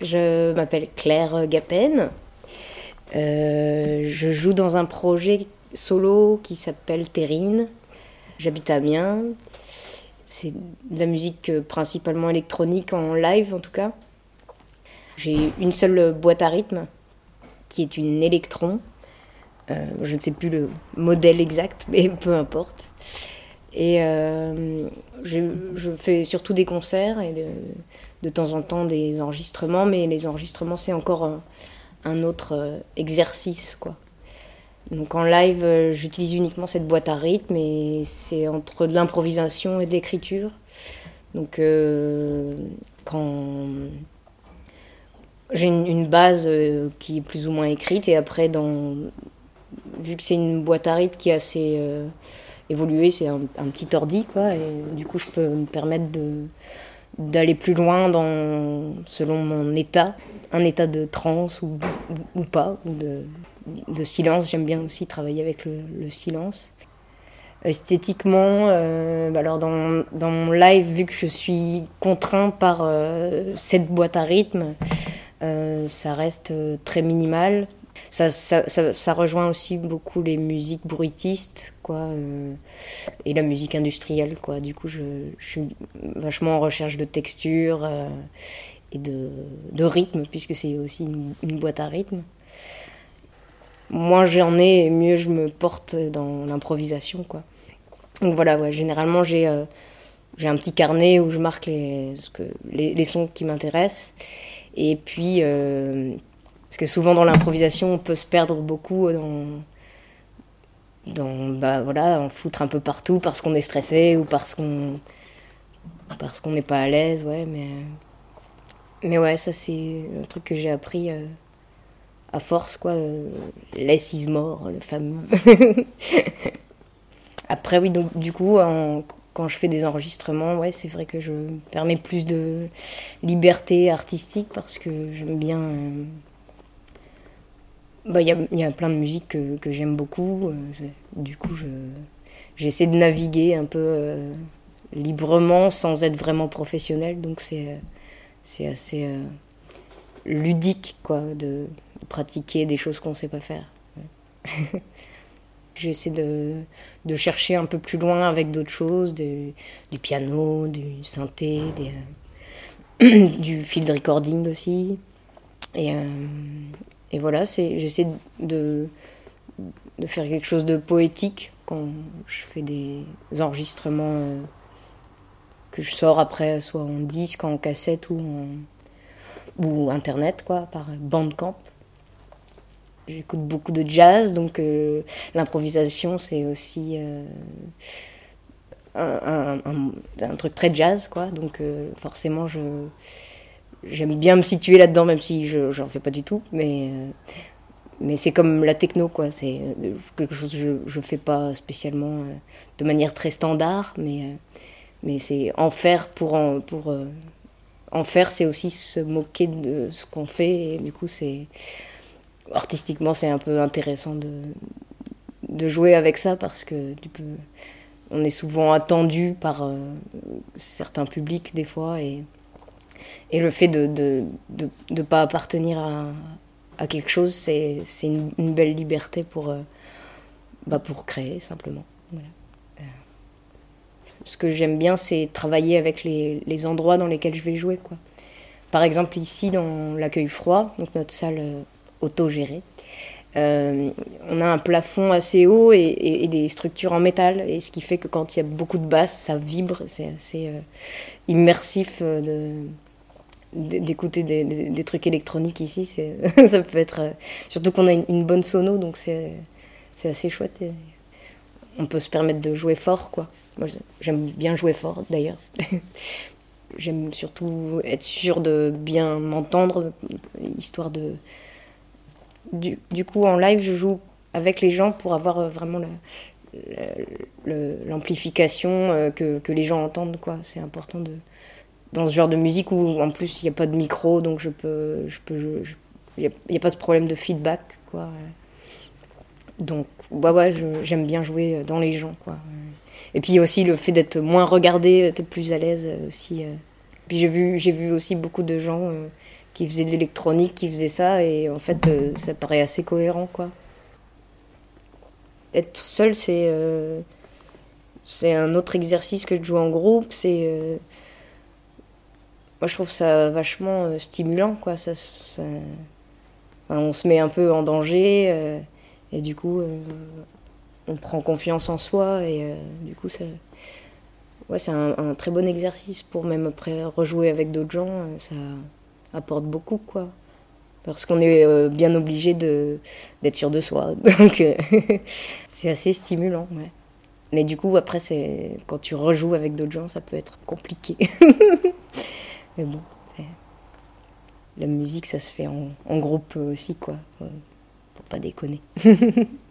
Je m'appelle Claire Gapen. Euh, je joue dans un projet solo qui s'appelle Terrine. J'habite à Amiens. C'est de la musique principalement électronique en live en tout cas. J'ai une seule boîte à rythme qui est une électron. Euh, je ne sais plus le modèle exact, mais peu importe. Et euh, je, fais surtout des concerts et de, temps en temps des enregistrements, mais les enregistrements, c'est encore un, autre euh, exercice. quoi. Donc en live, euh, j'utilise uniquement cette boîte à rythme et c'est entre de l'improvisation et de l'écriture. Donc quand j'ai une, base qui est plus ou moins écrite et après, dans, vu que c'est une boîte à rythme qui est assez évoluer, c'est un, petit ordi, quoi. Et du coup, je peux me permettre de d'aller plus loin dans, selon mon état, un état de transe ou, ou, pas, ou de, silence. J'aime bien aussi travailler avec le, silence. Esthétiquement, euh, bah alors dans, dans, mon live, vu que je suis contraint par euh, cette boîte à rythme, euh, ça reste très minimal ça, ça, ça, rejoint aussi beaucoup les musiques bruitistes, quoi, euh, et la musique industrielle, quoi. Du coup, je, je suis vachement en recherche de texture euh, et de, de, rythme, puisque c'est aussi une, boîte à rythme. Moins j'en ai, mieux je me porte dans l'improvisation, quoi. Donc voilà, généralement j'ai euh, j'ai un petit carnet où je marque les, ce que, les sons qui m'intéressent. Et puis, parce que souvent dans l'improvisation, on peut se perdre beaucoup dans, dans bah voilà, en foutre un peu partout parce qu'on est stressé ou parce qu'on parce qu'on n'est pas à l'aise, ouais, mais mais ouais, ça c'est un truc que j'ai appris euh, à force quoi, euh, less is more, le fameux. Après oui, donc du coup quand je fais des enregistrements, ouais, c'est vrai que je me permets plus de liberté artistique parce que j'aime bien euh, bah, il y, a, plein de musiques que, j'aime beaucoup. Euh, du coup, j'essaie de naviguer un peu euh, librement sans être vraiment professionnel. Donc, c'est euh, assez ludique quoi, de pratiquer des choses qu'on ne sait pas faire. J'essaie de, de, chercher un peu plus loin avec d'autres choses, du piano, du synthé, du field recording aussi. Et voilà, j'essaie de, de faire quelque chose de poétique quand je fais des enregistrements euh, que je sors après, soit en disque, en cassette ou ou internet, quoi, par Bandcamp. J'écoute beaucoup de jazz, donc euh, l'improvisation c'est aussi euh, un, un, truc très jazz, quoi. Donc forcément je j'aime bien me situer là-dedans, même si je n'en fais pas du tout. Mais, euh, mais c'est comme la techno, quoi. C'est euh, quelque chose que je ne fais pas spécialement euh, de manière très standard, mais, mais c'est en faire pour en, pour, en faire, c'est aussi se moquer de ce qu'on fait. Et du coup, c'est artistiquement, c'est un peu intéressant de, de jouer avec ça parce que on est souvent attendu par certains publics des fois et et le fait de ne de, de, pas appartenir à, à quelque chose, c'est une, une, belle liberté pour, euh, bah pour créer, simplement. Euh, ce que j'aime bien, c'est travailler avec les, les, endroits dans lesquels je vais jouer. Quoi. Par exemple, ici, dans l'accueil froid, donc notre salle euh, autogérée, euh, on a un plafond assez haut et, et, des structures en métal, et ce qui fait que quand il y a beaucoup de basses, ça vibre, c'est assez immersif de, d'écouter des, trucs électroniques ici, ça peut être. Euh, surtout qu'on a une, bonne sono, donc c'est assez chouette. on peut se permettre de jouer fort, quoi. Moi, j'aime bien jouer fort, d'ailleurs. j'aime surtout être sûr de bien m'entendre, histoire de. Du, du, coup, en live, je joue avec les gens pour avoir euh, vraiment l'amplification euh, que, que les gens entendent, quoi. C'est important de dans ce genre de musique où en plus il n'y a pas de micro, donc je peux, je peux, il n'y a, pas ce problème de feedback, quoi. Donc, bah ouais, j'aime bien jouer dans les gens, quoi. Et puis aussi le fait d'être moins regardé, d'être plus à l'aise aussi. Euh. Puis j'ai vu, j'ai vu aussi beaucoup de gens euh, qui faisait de l'électronique, qui faisait ça, et en fait, ça paraît assez cohérent, quoi. Être seul, c'est c'est un autre exercice que de jouer en groupe. C'est moi, je trouve ça vachement euh, stimulant, quoi. Ça, on se met un peu en danger, euh, et du coup, euh, on prend confiance en soi, et du coup, ça... ouais, c'est un, très bon exercice pour même après rejouer avec d'autres gens. ça apporte beaucoup, quoi. Parce qu'on est bien obligé d'être sûr de soi. Donc, c'est assez stimulant. Mais du coup, après, c'est quand tu rejoues avec d'autres gens, ça peut être compliqué. Mais bon, la musique, ça se fait en, groupe aussi, quoi. Pour pas déconner.